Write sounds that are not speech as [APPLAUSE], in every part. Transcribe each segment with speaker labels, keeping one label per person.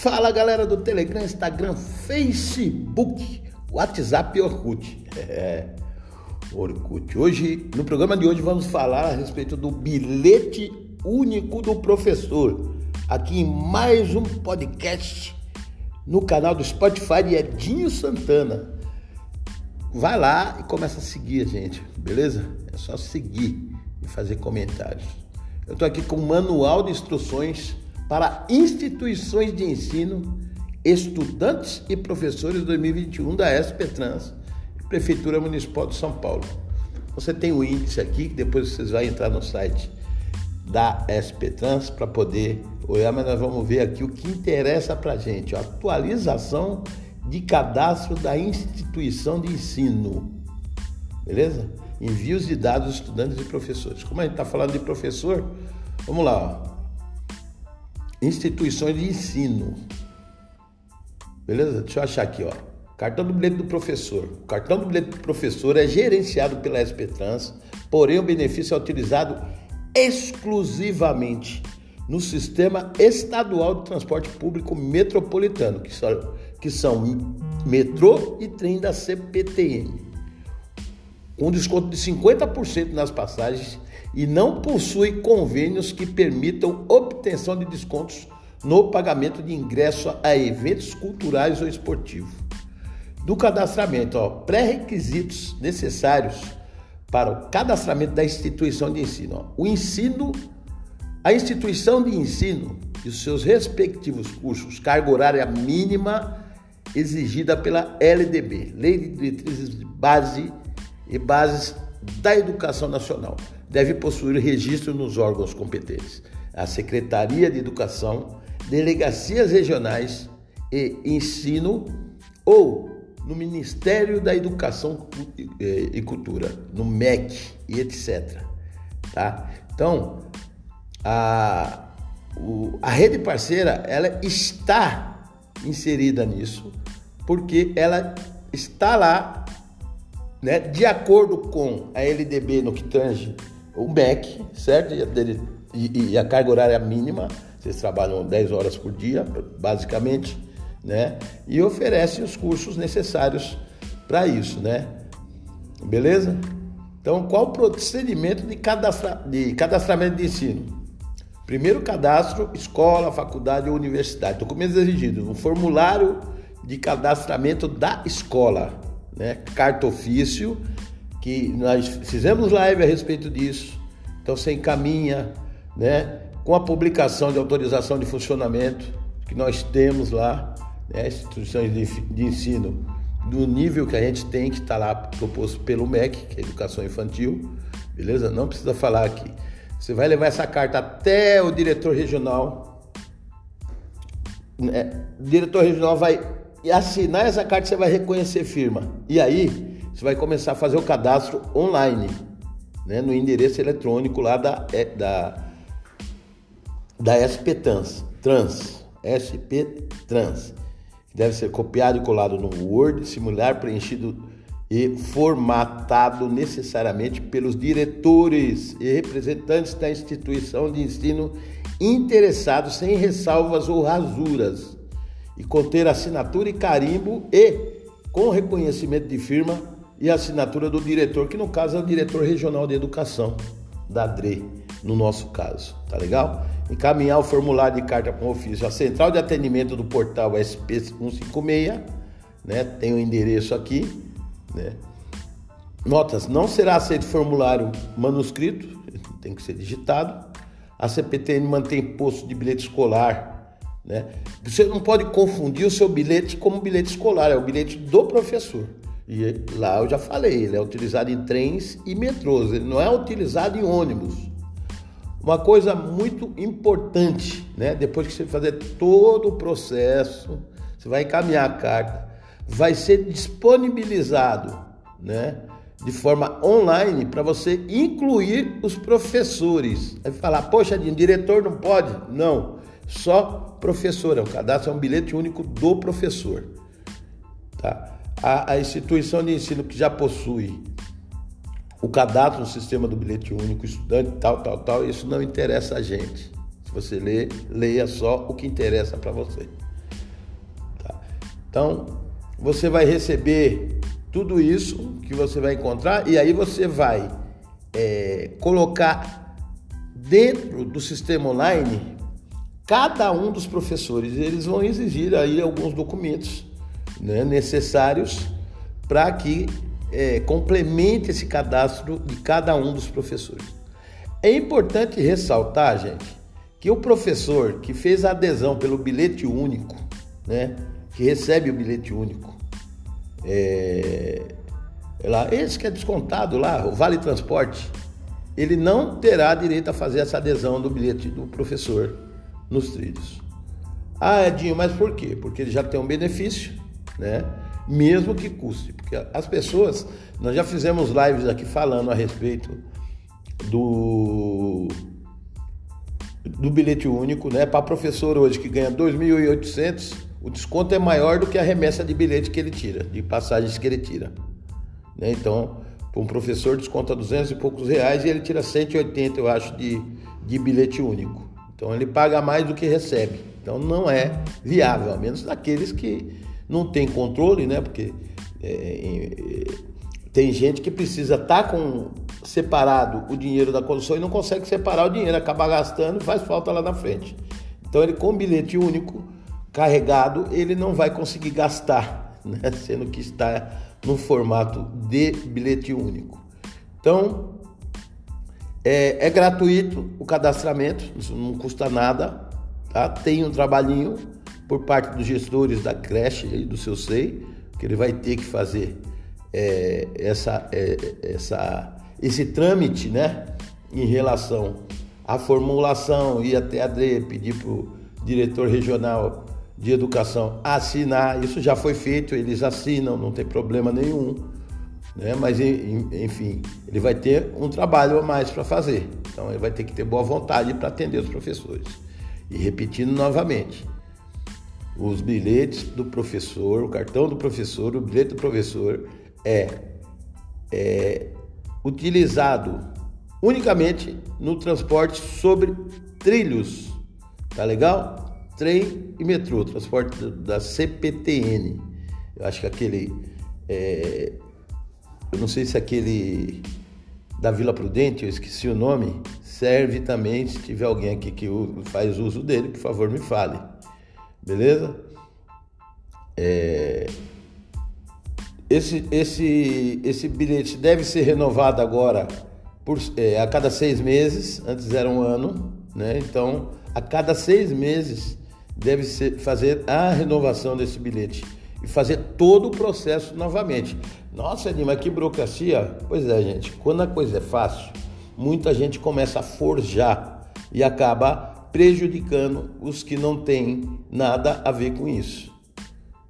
Speaker 1: Fala galera do Telegram, Instagram, Facebook, WhatsApp e Orkut. [LAUGHS] É, Orkut. Hoje, no programa de hoje, vamos falar a respeito do bilhete único do professor. Aqui em mais um podcast no canal do Spotify de Edinho Santana. Vai lá e começa a seguir a gente, beleza? É só seguir e fazer comentários. Eu estou aqui com um manual de instruções para instituições de ensino, estudantes e professores 2021 da SP Trans, Prefeitura Municipal de São Paulo. Você tem o índice aqui, que depois vocês vão entrar no site da SP Trans para poder olhar, mas nós vamos ver aqui o que interessa para a gente, a atualização de cadastro da instituição de ensino. Beleza? Envios de dados estudantes e professores. Como a gente está falando de professor, vamos lá. Ó instituições de ensino. Beleza? Deixa eu achar aqui, ó. Cartão do bilhete do professor. O cartão do bilhete do professor é gerenciado pela SP Trans, porém o benefício é utilizado exclusivamente no sistema estadual de transporte público metropolitano, que são, que são metrô e trem da CPTM, com desconto de 50% nas passagens e não possui convênios que permitam obtenção de descontos no pagamento de ingresso a eventos culturais ou esportivos. Do cadastramento, pré-requisitos necessários para o cadastramento da instituição de ensino. Ó. O ensino, a instituição de ensino e os seus respectivos cursos, carga horária mínima exigida pela LDB, Lei de Diretrizes de Base e Bases da Educação Nacional deve possuir registro nos órgãos competentes, a Secretaria de Educação, delegacias regionais e ensino ou no Ministério da Educação e Cultura, no MEC e etc. Tá? Então, a, o, a rede parceira ela está inserida nisso porque ela está lá né, de acordo com a LDB no que tange o MEC, certo? E, e, a carga horária mínima, vocês trabalham 10 horas por dia, basicamente, né? E oferece os cursos necessários para isso, né? Beleza? Então, qual o procedimento de, cadastra... de cadastramento de ensino? Primeiro cadastro, escola, faculdade ou universidade. Documentos exigidos. Um formulário de cadastramento da escola, né? Carta ofício que nós fizemos live a respeito disso. Então você encaminha, né, com a publicação de autorização de funcionamento que nós temos lá, né, instituições de, de ensino do nível que a gente tem, que está lá proposto pelo MEC, que é Educação Infantil, beleza? Não precisa falar aqui. Você vai levar essa carta até o diretor regional. Né? O diretor regional vai assinar essa carta, você vai reconhecer firma. E aí, você vai começar a fazer o cadastro online, né, no endereço eletrônico lá da, é, da, da SP Trans, Trans, SP Trans, deve ser copiado e colado no Word, simular, preenchido e formatado necessariamente pelos diretores e representantes da instituição de ensino interessados sem ressalvas ou rasuras e conter assinatura e carimbo e com reconhecimento de firma e a assinatura do diretor, que no caso é o diretor regional de educação da DRE, no nosso caso, tá legal? Encaminhar o formulário de carta com ofício à central de atendimento do portal SP156, né? Tem o endereço aqui, né? Notas, não será aceito formulário manuscrito, [LAUGHS] tem que ser digitado. A CPTN mantém posto de bilhete escolar, né? Você não pode confundir o seu bilhete como bilhete escolar, é o bilhete do professor. E lá eu já falei, ele é utilizado em trens e metrôs, ele não é utilizado em ônibus. Uma coisa muito importante, né? Depois que você fazer todo o processo, você vai encaminhar a carta, vai ser disponibilizado, né? De forma online para você incluir os professores. Vai falar, poxa, diretor não pode? Não, só professor. É o cadastro é um bilhete único do professor, tá? A, a instituição de ensino que já possui o cadastro no sistema do bilhete único, estudante, tal, tal, tal, isso não interessa a gente. Se você ler, leia só o que interessa para você. Então, você vai receber tudo isso que você vai encontrar e aí você vai é, colocar dentro do sistema online cada um dos professores. Eles vão exigir aí alguns documentos né, necessários para que é, complemente esse cadastro de cada um dos professores. É importante ressaltar, gente, que o professor que fez a adesão pelo bilhete único, né, que recebe o bilhete único, é, é lá, esse que é descontado lá, o Vale Transporte, ele não terá direito a fazer essa adesão do bilhete do professor nos trilhos. Ah, Edinho, mas por quê? Porque ele já tem um benefício, né? Mesmo que custe. Porque as pessoas, nós já fizemos lives aqui falando a respeito do do bilhete único, né? Para professor hoje que ganha 2.800, o desconto é maior do que a remessa de bilhete que ele tira, de passagens que ele tira. Né? Então, um professor desconta 200 e poucos reais e ele tira 180, eu acho, de, de bilhete único. Então ele paga mais do que recebe. Então não é viável, a menos daqueles que não tem controle, né? Porque é, é, tem gente que precisa estar tá com separado o dinheiro da condução e não consegue separar o dinheiro, acaba gastando e faz falta lá na frente. Então ele com bilhete único carregado, ele não vai conseguir gastar, [LAUGHS] né? sendo que está no formato de bilhete único. Então, é, é, gratuito o cadastramento, isso não custa nada, tá? Tem um trabalhinho por parte dos gestores da creche e do seu SEI, que ele vai ter que fazer é, essa, é, essa, esse trâmite, né? Em relação à formulação, ir até a DRE, pedir para o diretor regional de educação assinar, isso já foi feito, eles assinam, não tem problema nenhum, né? mas enfim, ele vai ter um trabalho a mais para fazer, então ele vai ter que ter boa vontade para atender os professores. E repetindo novamente, os bilhetes do professor, o cartão do professor, o bilhete do professor é, é utilizado unicamente no transporte sobre trilhos, tá legal? trem e metrô, transporte da CPTN. Eu acho que aquele. É, eu não sei se aquele da Vila Prudente, eu esqueci o nome, serve também. Se tiver alguém aqui que faz uso dele, por favor, me fale. Beleza? É, esse, esse, esse bilhete deve ser renovado agora por, é, a cada seis meses, antes era um ano, né? Então, a cada seis meses deve ser, fazer a renovação desse bilhete e fazer todo o processo novamente. Nossa, mas que burocracia. Pois é, gente, quando a coisa é fácil, muita gente começa a forjar e acaba prejudicando os que não têm nada a ver com isso.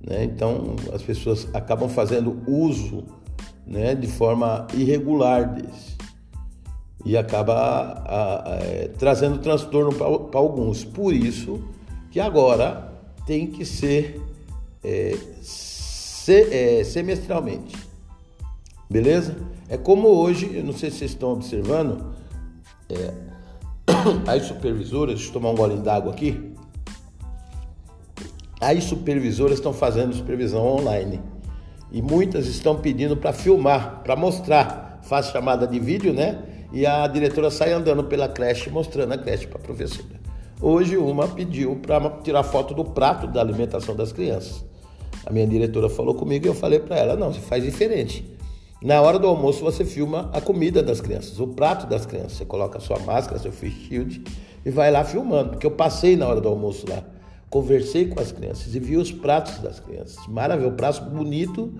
Speaker 1: Né? Então, as pessoas acabam fazendo uso né, de forma irregular desse e acaba a, a, é, trazendo transtorno para alguns. Por isso, que agora tem que ser é, se, é, semestralmente. Beleza? É como hoje, eu não sei se vocês estão observando, é, [COUGHS] as supervisoras, deixa eu tomar um golinho d'água aqui. As supervisoras estão fazendo supervisão online e muitas estão pedindo para filmar, para mostrar. Faz chamada de vídeo, né? E a diretora sai andando pela creche mostrando a creche para a professora. Hoje uma pediu para tirar foto do prato da alimentação das crianças. A minha diretora falou comigo e eu falei para ela: não, você faz diferente. Na hora do almoço você filma a comida das crianças, o prato das crianças. Você coloca sua máscara, seu face shield e vai lá filmando. Porque eu passei na hora do almoço lá, conversei com as crianças e vi os pratos das crianças. Maravilha, o prato bonito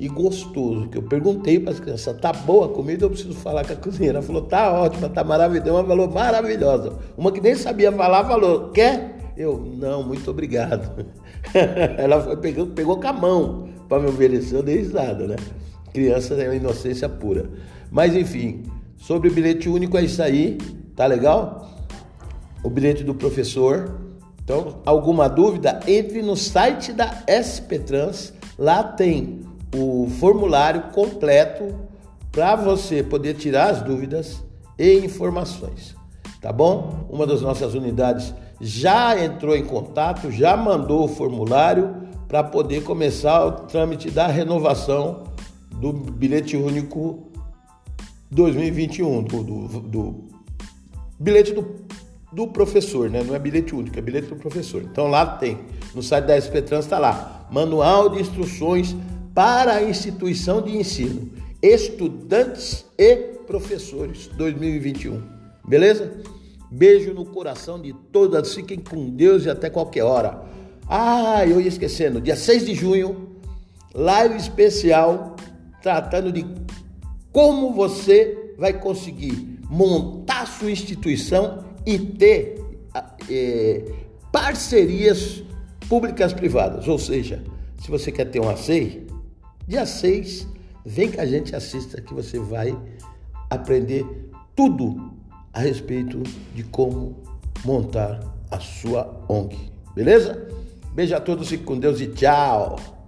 Speaker 1: e gostoso. Que eu perguntei para as crianças, tá boa a comida? Eu preciso falar com a cozinheira. Ela falou, tá ótima, tá maravilhosa. Uma falou, maravilhosa. Uma que nem sabia falar falou, quer? Eu, não, muito obrigado. [LAUGHS] Ela foi, pegou, pegou com a mão para me oferecer, eu dei risada, né? Criança é uma inocência pura. Mas enfim, sobre o bilhete único é isso aí, tá legal? O bilhete do professor. Então, alguma dúvida? Entre no site da SP Trans, lá tem o formulário completo para você poder tirar as dúvidas e informações. Tá bom? Uma das nossas unidades já entrou em contato, já mandou o formulário para poder começar o trâmite da renovação do bilhete único 2021, do, do, do bilhete do, do professor, né? Não é bilhete único, é bilhete do professor. Então lá tem, no site da SP Trans está lá, Manual de Instruções para a Instituição de Ensino, Estudantes e Professores 2021. Beleza? Beijo no coração de todas, fiquem com Deus e até qualquer hora. Ah, eu ia esquecendo, dia 6 de junho, live especial tratando de como você vai conseguir montar sua instituição e ter é, parcerias públicas privadas. Ou seja, se você quer ter uma SEI, dia 6, vem que a gente assista que você vai aprender tudo a respeito de como montar a sua ONG. Beleza? Beijo a todos, fique com Deus e tchau!